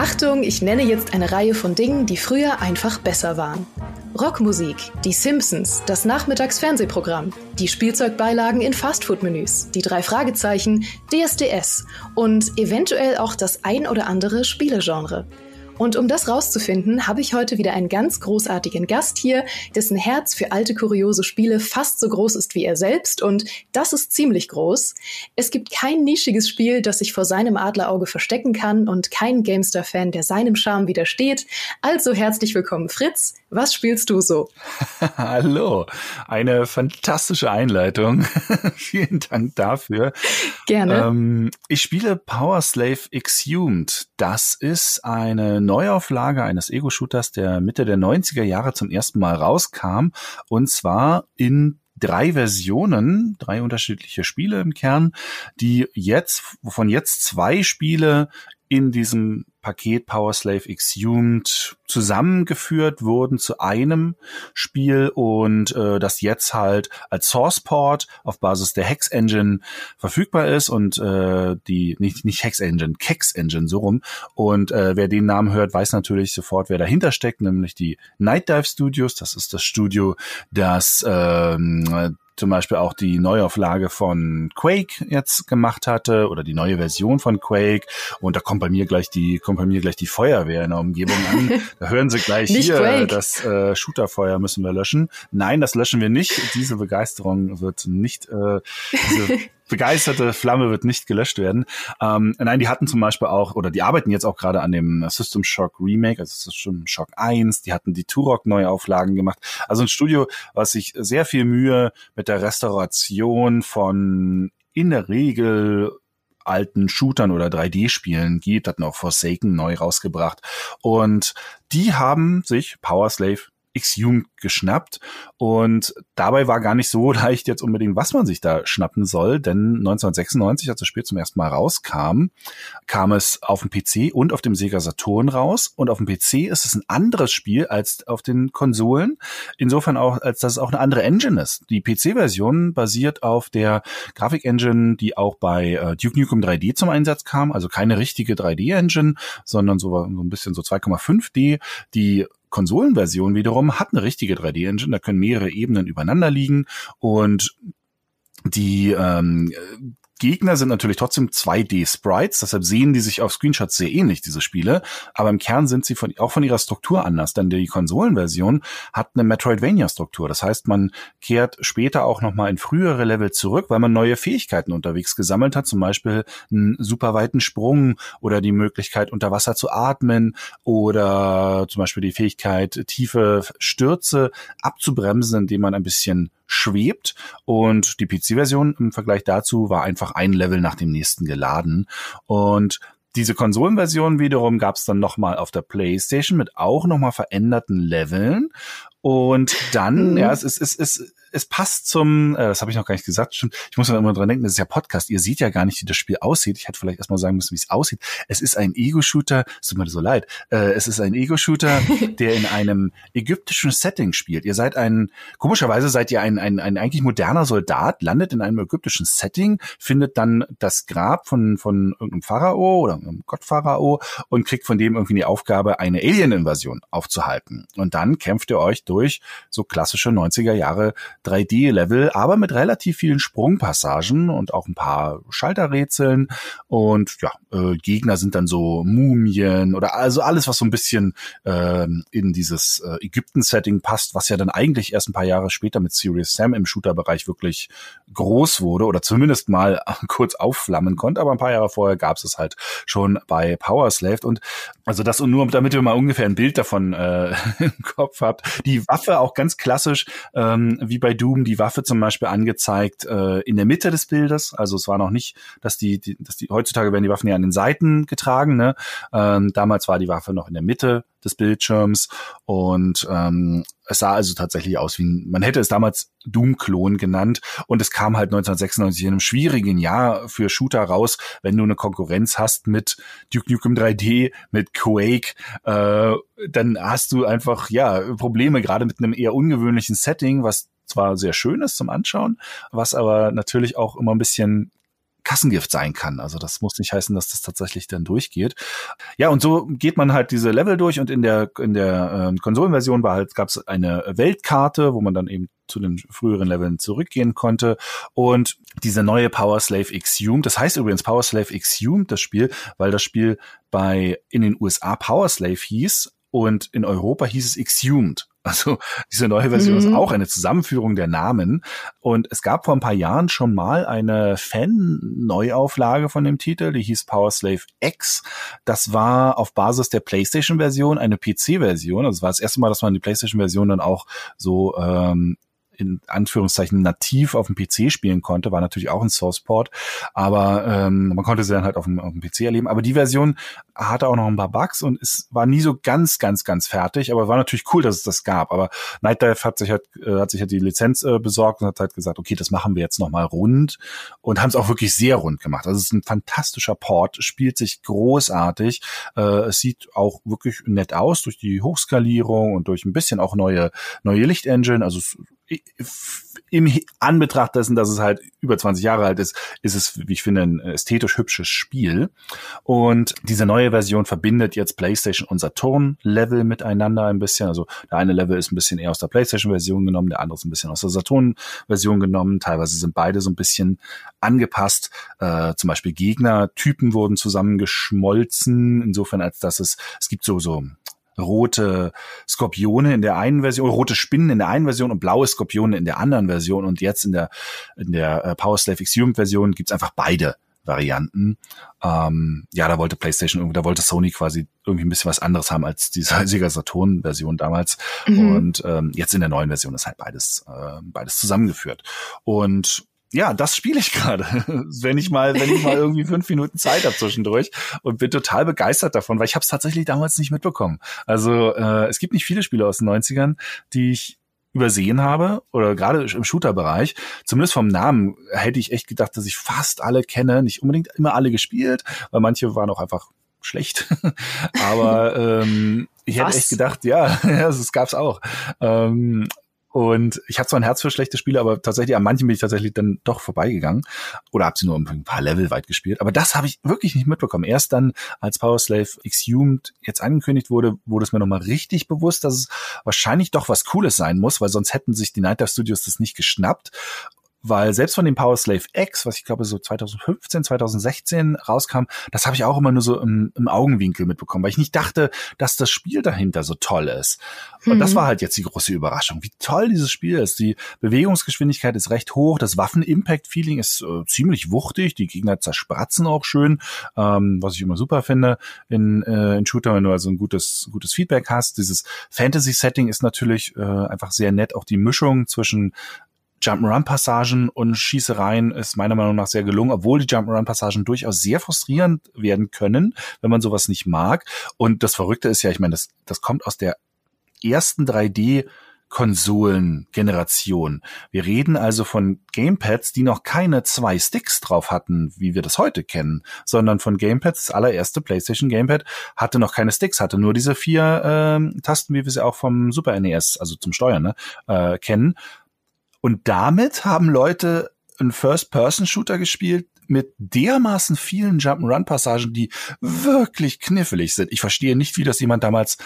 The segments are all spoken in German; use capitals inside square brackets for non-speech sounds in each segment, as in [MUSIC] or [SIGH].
Achtung, ich nenne jetzt eine Reihe von Dingen, die früher einfach besser waren. Rockmusik, die Simpsons, das Nachmittagsfernsehprogramm, die Spielzeugbeilagen in Fastfood-Menüs, die drei Fragezeichen, DSDS und eventuell auch das ein oder andere Spielegenre. Und um das rauszufinden, habe ich heute wieder einen ganz großartigen Gast hier, dessen Herz für alte kuriose Spiele fast so groß ist wie er selbst und das ist ziemlich groß. Es gibt kein nischiges Spiel, das sich vor seinem Adlerauge verstecken kann und kein Gamestar-Fan, der seinem Charme widersteht. Also herzlich willkommen, Fritz. Was spielst du so? [LAUGHS] Hallo, eine fantastische Einleitung. [LAUGHS] Vielen Dank dafür. Gerne. Ähm, ich spiele Power Slave Exhumed. Das ist eine Neuauflage eines Ego-Shooters, der Mitte der 90er Jahre zum ersten Mal rauskam. Und zwar in drei Versionen, drei unterschiedliche Spiele im Kern, die jetzt, wovon jetzt zwei Spiele in diesem Paket Power Slave Exhumed zusammengeführt wurden zu einem Spiel und äh, das jetzt halt als Source Port auf Basis der Hex Engine verfügbar ist und äh, die nicht nicht Hex Engine, Kex Engine so rum und äh, wer den Namen hört, weiß natürlich sofort, wer dahinter steckt, nämlich die Night Dive Studios. Das ist das Studio, das ähm, zum Beispiel auch die Neuauflage von Quake jetzt gemacht hatte oder die neue Version von Quake. Und da kommt bei mir gleich die, kommt bei mir gleich die Feuerwehr in der Umgebung an. Da hören sie gleich [LAUGHS] hier, Quake. das äh, Shooterfeuer müssen wir löschen. Nein, das löschen wir nicht. Diese Begeisterung wird nicht, äh, diese [LAUGHS] begeisterte Flamme wird nicht gelöscht werden. Ähm, nein, die hatten zum Beispiel auch, oder die arbeiten jetzt auch gerade an dem System Shock Remake, also System Shock 1, die hatten die Turok Neuauflagen gemacht. Also ein Studio, was sich sehr viel Mühe mit der Restauration von in der Regel alten Shootern oder 3D-Spielen gibt, hatten auch Forsaken neu rausgebracht. Und die haben sich Power Slave Exhumed geschnappt. Und dabei war gar nicht so [LAUGHS] leicht jetzt unbedingt, was man sich da schnappen soll, denn 1996, als das Spiel zum ersten Mal rauskam, kam es auf dem PC und auf dem Sega Saturn raus. Und auf dem PC ist es ein anderes Spiel als auf den Konsolen, insofern auch, als dass es auch eine andere Engine ist. Die PC-Version basiert auf der Grafik-Engine, die auch bei äh, Duke Nukem 3D zum Einsatz kam, also keine richtige 3D-Engine, sondern so, so ein bisschen so 2,5D, die Konsolenversion wiederum hat eine richtige 3D-Engine, da können mehrere Ebenen übereinander liegen und die ähm, Gegner sind natürlich trotzdem 2D-Sprites, deshalb sehen die sich auf Screenshots sehr ähnlich, diese Spiele, aber im Kern sind sie von, auch von ihrer Struktur anders, denn die Konsolenversion hat eine Metroidvania-Struktur. Das heißt, man kehrt später auch nochmal in frühere Level zurück, weil man neue Fähigkeiten unterwegs gesammelt hat, zum Beispiel einen super weiten Sprung oder die Möglichkeit, unter Wasser zu atmen oder zum Beispiel die Fähigkeit, tiefe Stürze abzubremsen, indem man ein bisschen schwebt. Und die PC-Version im Vergleich dazu war einfach ein Level nach dem nächsten geladen. Und diese Konsolenversion wiederum gab es dann nochmal auf der PlayStation mit auch nochmal veränderten Leveln. Und dann, Mhm. ja, es ist, es ist, es passt zum, äh, das habe ich noch gar nicht gesagt, stimmt. Ich muss mir immer dran denken, das ist ja Podcast. Ihr seht ja gar nicht, wie das Spiel aussieht. Ich hätte vielleicht erstmal sagen müssen, wie es aussieht. Es ist ein Ego-Shooter, es tut mir so leid. Äh, es ist ein Ego-Shooter, [LAUGHS] der in einem ägyptischen Setting spielt. Ihr seid ein, komischerweise seid ihr ein, ein, ein eigentlich moderner Soldat, landet in einem ägyptischen Setting, findet dann das Grab von, von irgendeinem Pharao oder einem Gottpharao und kriegt von dem irgendwie die Aufgabe, eine Alien-Invasion aufzuhalten. Und dann kämpft ihr euch durch so klassische 90er Jahre 3D-Level, aber mit relativ vielen Sprungpassagen und auch ein paar Schalterrätseln. Und ja, äh, Gegner sind dann so Mumien oder also alles, was so ein bisschen ähm, in dieses äh, Ägypten-Setting passt, was ja dann eigentlich erst ein paar Jahre später mit Serious Sam im Shooter-Bereich wirklich groß wurde oder zumindest mal [LAUGHS] kurz aufflammen konnte. Aber ein paar Jahre vorher gab es es halt schon bei Power Slave. Und also das und nur, damit ihr mal ungefähr ein Bild davon äh, [LAUGHS] im Kopf habt. Die Waffe auch ganz klassisch, ähm, wie bei Doom, die Waffe zum Beispiel angezeigt äh, in der Mitte des Bildes. Also es war noch nicht, dass die, die, dass die heutzutage werden die Waffen ja an den Seiten getragen. Ne? Ähm, damals war die Waffe noch in der Mitte des Bildschirms und ähm, es sah also tatsächlich aus wie ein, man hätte es damals Doom-Klon genannt und es kam halt 1996 in einem schwierigen Jahr für Shooter raus, wenn du eine Konkurrenz hast mit Duke Nukem 3D, mit Quake, äh, dann hast du einfach ja Probleme gerade mit einem eher ungewöhnlichen Setting, was zwar sehr schön ist zum Anschauen, was aber natürlich auch immer ein bisschen Kassengift sein kann. Also das muss nicht heißen, dass das tatsächlich dann durchgeht. Ja, und so geht man halt diese Level durch und in der in der äh, Konsolenversion war halt gab es eine Weltkarte, wo man dann eben zu den früheren Leveln zurückgehen konnte und diese neue Power Slave Exhumed, das heißt übrigens Power Slave Exhumed das Spiel, weil das Spiel bei in den USA Power Slave hieß und in Europa hieß es Exhumed. Also diese neue Version mhm. ist auch eine Zusammenführung der Namen. Und es gab vor ein paar Jahren schon mal eine Fan-Neuauflage von dem Titel, die hieß Power Slave X. Das war auf Basis der PlayStation-Version eine PC-Version. Also es war das erste Mal, dass man die PlayStation-Version dann auch so ähm, in Anführungszeichen nativ auf dem PC spielen konnte, war natürlich auch ein Sourceport, aber ähm, man konnte sie dann halt auf dem, auf dem PC erleben. Aber die Version hatte auch noch ein paar Bugs und es war nie so ganz, ganz, ganz fertig, aber war natürlich cool, dass es das gab. Aber Night Dive hat sich halt, äh, hat sich halt die Lizenz äh, besorgt und hat halt gesagt, okay, das machen wir jetzt nochmal rund und haben es auch wirklich sehr rund gemacht. Also es ist ein fantastischer Port, spielt sich großartig, äh, es sieht auch wirklich nett aus durch die Hochskalierung und durch ein bisschen auch neue, neue Lichtengine. Also im Anbetracht dessen, dass es halt über 20 Jahre alt ist, ist es, wie ich finde, ein ästhetisch hübsches Spiel. Und diese neue Version verbindet jetzt PlayStation und Saturn-Level miteinander ein bisschen. Also der eine Level ist ein bisschen eher aus der PlayStation-Version genommen, der andere ist ein bisschen aus der Saturn-Version genommen. Teilweise sind beide so ein bisschen angepasst. Äh, zum Beispiel Gegnertypen wurden zusammengeschmolzen, insofern als dass es, es gibt so, so rote Skorpione in der einen Version, rote Spinnen in der einen Version und blaue Skorpione in der anderen Version. Und jetzt in der, in der äh, Power Slave Exhumed Version gibt's einfach beide Varianten. Ähm, ja, da wollte PlayStation irgendwie, da wollte Sony quasi irgendwie ein bisschen was anderes haben als die [LAUGHS] Sega Saturn Version damals. Mhm. Und ähm, jetzt in der neuen Version ist halt beides, äh, beides zusammengeführt. Und ja, das spiele ich gerade. [LAUGHS] wenn ich mal, wenn ich mal irgendwie fünf Minuten Zeit habe zwischendurch und bin total begeistert davon, weil ich habe es tatsächlich damals nicht mitbekommen. Also äh, es gibt nicht viele Spiele aus den 90ern, die ich übersehen habe oder gerade im Shooter-Bereich. Zumindest vom Namen hätte ich echt gedacht, dass ich fast alle kenne, nicht unbedingt immer alle gespielt, weil manche waren auch einfach schlecht. [LAUGHS] Aber ähm, ich hätte echt gedacht, [LAUGHS] ja, das gab's auch. Ähm, und ich habe zwar ein Herz für schlechte Spiele, aber tatsächlich an manchen bin ich tatsächlich dann doch vorbeigegangen. Oder habe sie nur ein paar Level weit gespielt. Aber das habe ich wirklich nicht mitbekommen. Erst dann, als Power Slave Exhumed jetzt angekündigt wurde, wurde es mir nochmal richtig bewusst, dass es wahrscheinlich doch was Cooles sein muss, weil sonst hätten sich die Night Dive Studios das nicht geschnappt weil selbst von dem Power Slave X, was ich glaube so 2015, 2016 rauskam, das habe ich auch immer nur so im, im, Augenwinkel mitbekommen, weil ich nicht dachte, dass das Spiel dahinter so toll ist. Und mhm. das war halt jetzt die große Überraschung, wie toll dieses Spiel ist. Die Bewegungsgeschwindigkeit ist recht hoch, das Waffen-Impact-Feeling ist äh, ziemlich wuchtig, die Gegner zerspratzen auch schön, ähm, was ich immer super finde in, äh, in Shooter, wenn du also ein gutes, gutes Feedback hast. Dieses Fantasy-Setting ist natürlich äh, einfach sehr nett, auch die Mischung zwischen Jump'n'Run-Passagen und Schießereien ist meiner Meinung nach sehr gelungen, obwohl die Jump'n'Run-Passagen durchaus sehr frustrierend werden können, wenn man sowas nicht mag. Und das Verrückte ist ja, ich meine, das, das kommt aus der ersten 3D- Konsolen-Generation. Wir reden also von Gamepads, die noch keine zwei Sticks drauf hatten, wie wir das heute kennen, sondern von Gamepads, das allererste PlayStation Gamepad hatte noch keine Sticks, hatte nur diese vier äh, Tasten, wie wir sie auch vom Super NES, also zum Steuern, ne, äh, kennen. Und damit haben Leute einen First-Person-Shooter gespielt mit dermaßen vielen Jump'n'Run-Passagen, die wirklich knifflig sind. Ich verstehe nicht, wie das jemand damals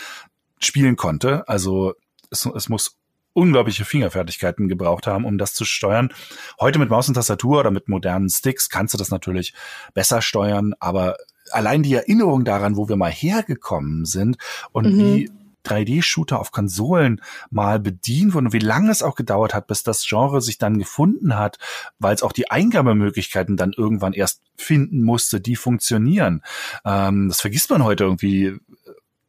spielen konnte. Also es, es muss unglaubliche Fingerfertigkeiten gebraucht haben, um das zu steuern. Heute mit Maus und Tastatur oder mit modernen Sticks kannst du das natürlich besser steuern, aber allein die Erinnerung daran, wo wir mal hergekommen sind und mhm. wie 3D-Shooter auf Konsolen mal bedient wurden und wie lange es auch gedauert hat, bis das Genre sich dann gefunden hat, weil es auch die Eingabemöglichkeiten dann irgendwann erst finden musste, die funktionieren. Ähm, das vergisst man heute irgendwie,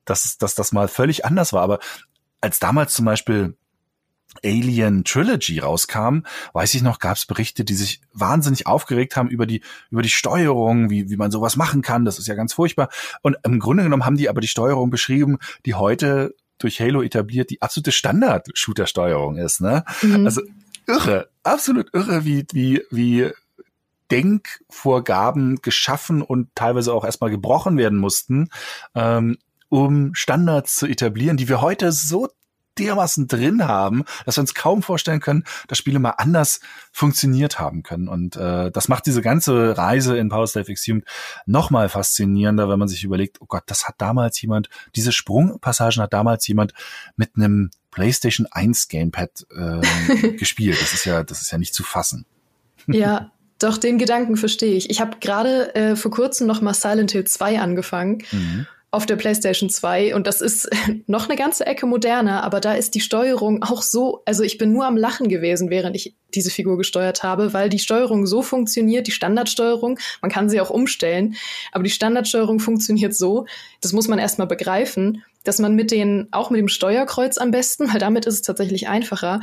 dass, dass das mal völlig anders war. Aber als damals zum Beispiel Alien Trilogy rauskam, weiß ich noch, gab es Berichte, die sich wahnsinnig aufgeregt haben über die über die Steuerung, wie wie man sowas machen kann. Das ist ja ganz furchtbar. Und im Grunde genommen haben die aber die Steuerung beschrieben, die heute durch Halo etabliert die absolute Standard-Shooter-Steuerung ist. Ne? Mhm. Also irre, absolut irre, wie wie wie Denkvorgaben geschaffen und teilweise auch erstmal gebrochen werden mussten, ähm, um Standards zu etablieren, die wir heute so dermaßen drin haben, dass wir uns kaum vorstellen können, dass Spiele mal anders funktioniert haben können. Und äh, das macht diese ganze Reise in Power Slave Exhumed noch mal faszinierender, wenn man sich überlegt, oh Gott, das hat damals jemand, diese Sprungpassagen hat damals jemand mit einem PlayStation 1 Gamepad äh, [LAUGHS] gespielt. Das ist ja, das ist ja nicht zu fassen. Ja, [LAUGHS] doch, den Gedanken verstehe ich. Ich habe gerade äh, vor kurzem noch mal Silent Hill 2 angefangen. Mhm auf der PlayStation 2 und das ist [LAUGHS] noch eine ganze Ecke moderner, aber da ist die Steuerung auch so, also ich bin nur am Lachen gewesen, während ich diese Figur gesteuert habe, weil die Steuerung so funktioniert, die Standardsteuerung, man kann sie auch umstellen, aber die Standardsteuerung funktioniert so, das muss man erstmal begreifen, dass man mit den, auch mit dem Steuerkreuz am besten, weil damit ist es tatsächlich einfacher,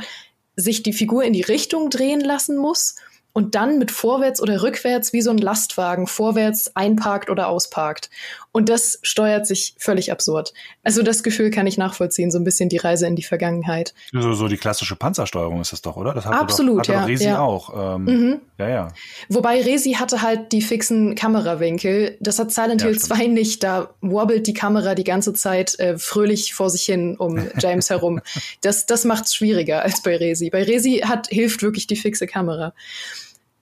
sich die Figur in die Richtung drehen lassen muss und dann mit vorwärts oder rückwärts wie so ein Lastwagen vorwärts einparkt oder ausparkt. Und das steuert sich völlig absurd. Also das Gefühl kann ich nachvollziehen, so ein bisschen die Reise in die Vergangenheit. So, so die klassische Panzersteuerung ist das doch, oder? Das hatte Absolut, doch, hatte ja. Doch Resi ja. auch. Ähm, mhm. Ja, ja. Wobei Resi hatte halt die fixen Kamerawinkel. Das hat Silent ja, Hill stimmt. 2 nicht. Da wobbelt die Kamera die ganze Zeit äh, fröhlich vor sich hin um [LAUGHS] James herum. Das, das macht es schwieriger als bei Resi. Bei Resi hat, hilft wirklich die fixe Kamera.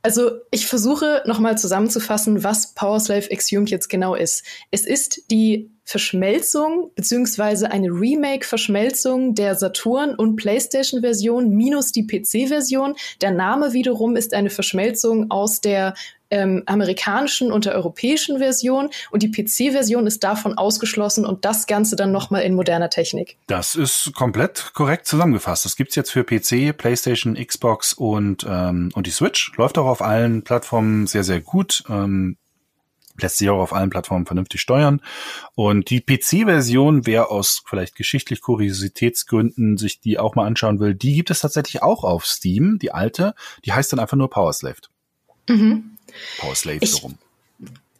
Also ich versuche nochmal zusammenzufassen, was Power Slave Exhumed jetzt genau ist. Es ist die Verschmelzung beziehungsweise eine Remake-Verschmelzung der Saturn- und PlayStation-Version minus die PC-Version. Der Name wiederum ist eine Verschmelzung aus der ähm, amerikanischen und der europäischen Version und die PC-Version ist davon ausgeschlossen und das Ganze dann nochmal in moderner Technik. Das ist komplett korrekt zusammengefasst. Das gibt's jetzt für PC, PlayStation, Xbox und, ähm, und die Switch. Läuft auch auf allen Plattformen sehr, sehr gut. Ähm, lässt sich auch auf allen Plattformen vernünftig steuern. Und die PC-Version, wer aus vielleicht geschichtlich Kuriositätsgründen sich die auch mal anschauen will, die gibt es tatsächlich auch auf Steam, die alte. Die heißt dann einfach nur Power Slave. Mhm. Power Slave ich, so rum.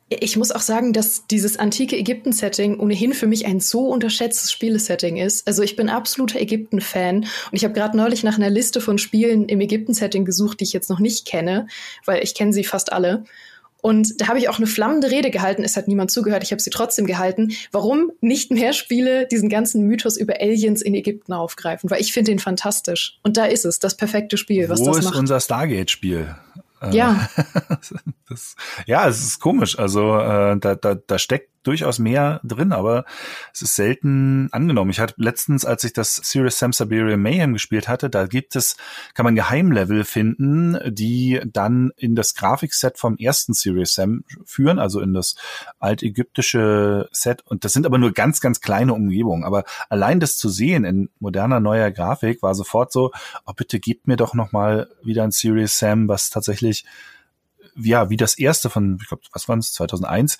Ich muss auch sagen, dass dieses antike Ägypten-Setting ohnehin für mich ein so unterschätztes Spielesetting ist. Also ich bin absoluter Ägypten-Fan und ich habe gerade neulich nach einer Liste von Spielen im Ägypten-Setting gesucht, die ich jetzt noch nicht kenne, weil ich kenne sie fast alle. Und da habe ich auch eine flammende Rede gehalten. Es hat niemand zugehört. Ich habe sie trotzdem gehalten. Warum nicht mehr Spiele diesen ganzen Mythos über Aliens in Ägypten aufgreifen? Weil ich finde ihn fantastisch. Und da ist es, das perfekte Spiel, was Wo das ist macht. unser Stargate-Spiel? Ja. [LAUGHS] das, ja, es ist komisch. Also äh, da, da, da steckt durchaus mehr drin, aber es ist selten angenommen. Ich hatte letztens, als ich das Serious Sam Siberian Mayhem gespielt hatte, da gibt es, kann man Geheimlevel finden, die dann in das Grafikset vom ersten Serious Sam führen, also in das altägyptische Set. Und das sind aber nur ganz, ganz kleine Umgebungen. Aber allein das zu sehen in moderner neuer Grafik war sofort so, oh bitte gebt mir doch noch mal wieder ein Serious Sam, was tatsächlich ja, wie das erste von, ich glaube, was waren es, 2001,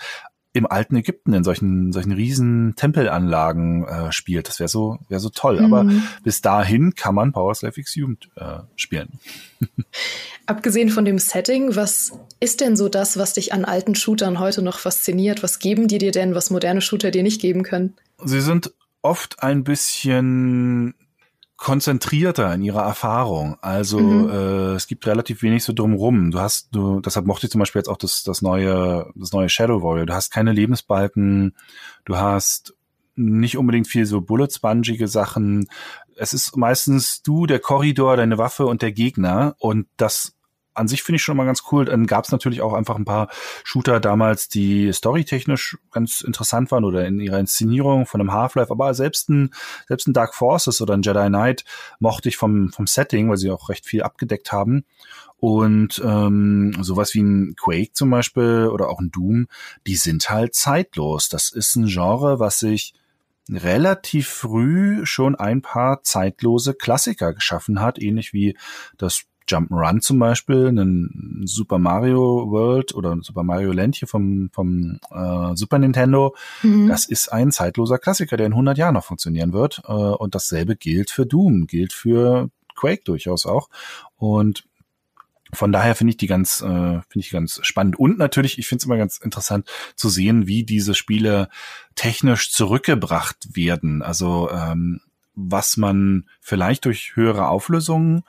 im alten Ägypten in solchen solchen riesen Tempelanlagen äh, spielt. Das wäre so wäre so toll. Mhm. Aber bis dahin kann man Power Slave Exhumed äh, spielen. [LAUGHS] Abgesehen von dem Setting, was ist denn so das, was dich an alten Shootern heute noch fasziniert? Was geben die dir denn, was moderne Shooter dir nicht geben können? Sie sind oft ein bisschen konzentrierter in ihrer Erfahrung. Also mhm. äh, es gibt relativ wenig so drumrum. Du hast, du, deshalb mochte ich zum Beispiel jetzt auch das, das neue, das neue Shadow Warrior. Du hast keine Lebensbalken, du hast nicht unbedingt viel so Bullet-spongige Sachen. Es ist meistens du, der Korridor, deine Waffe und der Gegner. Und das an sich finde ich schon mal ganz cool. Dann gab es natürlich auch einfach ein paar Shooter damals, die storytechnisch ganz interessant waren oder in ihrer Inszenierung von einem Half-Life. Aber selbst ein, selbst ein Dark Forces oder ein Jedi Knight mochte ich vom, vom Setting, weil sie auch recht viel abgedeckt haben. Und ähm, sowas wie ein Quake zum Beispiel oder auch ein Doom, die sind halt zeitlos. Das ist ein Genre, was sich relativ früh schon ein paar zeitlose Klassiker geschaffen hat, ähnlich wie das Jump'n'Run zum Beispiel, einen Super Mario World oder Super Mario Land hier vom, vom äh, Super Nintendo. Mhm. Das ist ein zeitloser Klassiker, der in 100 Jahren noch funktionieren wird. Äh, und dasselbe gilt für Doom, gilt für Quake durchaus auch. Und von daher finde ich die ganz, äh, finde ich ganz spannend. Und natürlich, ich finde es immer ganz interessant zu sehen, wie diese Spiele technisch zurückgebracht werden. Also ähm, was man vielleicht durch höhere Auflösungen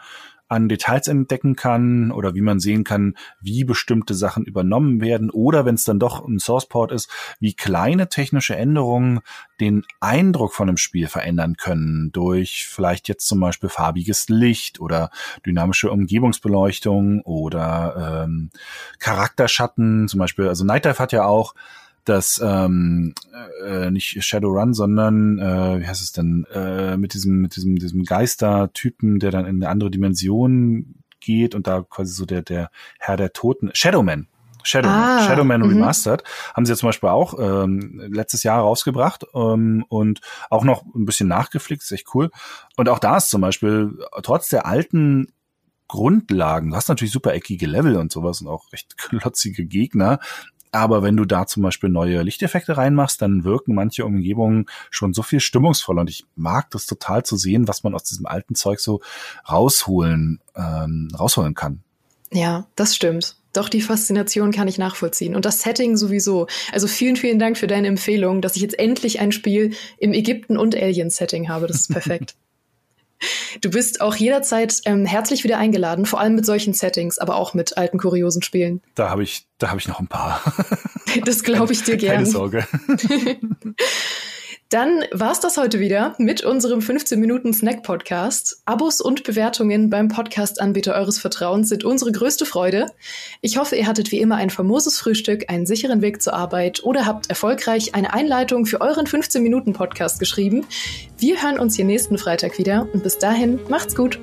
an Details entdecken kann oder wie man sehen kann, wie bestimmte Sachen übernommen werden oder wenn es dann doch ein Sourceport ist, wie kleine technische Änderungen den Eindruck von einem Spiel verändern können durch vielleicht jetzt zum Beispiel farbiges Licht oder dynamische Umgebungsbeleuchtung oder ähm, Charakterschatten zum Beispiel. Also Night Dive hat ja auch das ähm, äh, nicht Shadowrun, sondern äh, wie heißt es denn äh, mit diesem mit diesem diesem Geistertypen, der dann in eine andere Dimension geht und da quasi so der der Herr der Toten Shadowman. Shadowman, ah, Shadowman -hmm. Remastered haben sie ja zum Beispiel auch ähm, letztes Jahr rausgebracht ähm, und auch noch ein bisschen nachgeflickt, ist echt cool. Und auch da ist zum Beispiel trotz der alten Grundlagen, du hast natürlich super eckige Level und sowas und auch recht [LAUGHS] klotzige Gegner, aber wenn du da zum Beispiel neue Lichteffekte reinmachst, dann wirken manche Umgebungen schon so viel stimmungsvoller. Und ich mag das total zu sehen, was man aus diesem alten Zeug so rausholen, ähm, rausholen kann. Ja, das stimmt. Doch die Faszination kann ich nachvollziehen. Und das Setting sowieso. Also vielen, vielen Dank für deine Empfehlung, dass ich jetzt endlich ein Spiel im Ägypten- und Alien-Setting habe. Das ist perfekt. [LAUGHS] Du bist auch jederzeit ähm, herzlich wieder eingeladen, vor allem mit solchen Settings, aber auch mit alten kuriosen Spielen. Da habe ich, da habe ich noch ein paar. das glaube ich dir gerne. Keine Sorge. [LAUGHS] Dann war's das heute wieder mit unserem 15 Minuten Snack Podcast. Abos und Bewertungen beim Podcast-Anbieter eures Vertrauens sind unsere größte Freude. Ich hoffe, ihr hattet wie immer ein famoses Frühstück, einen sicheren Weg zur Arbeit oder habt erfolgreich eine Einleitung für euren 15 Minuten Podcast geschrieben. Wir hören uns hier nächsten Freitag wieder und bis dahin macht's gut.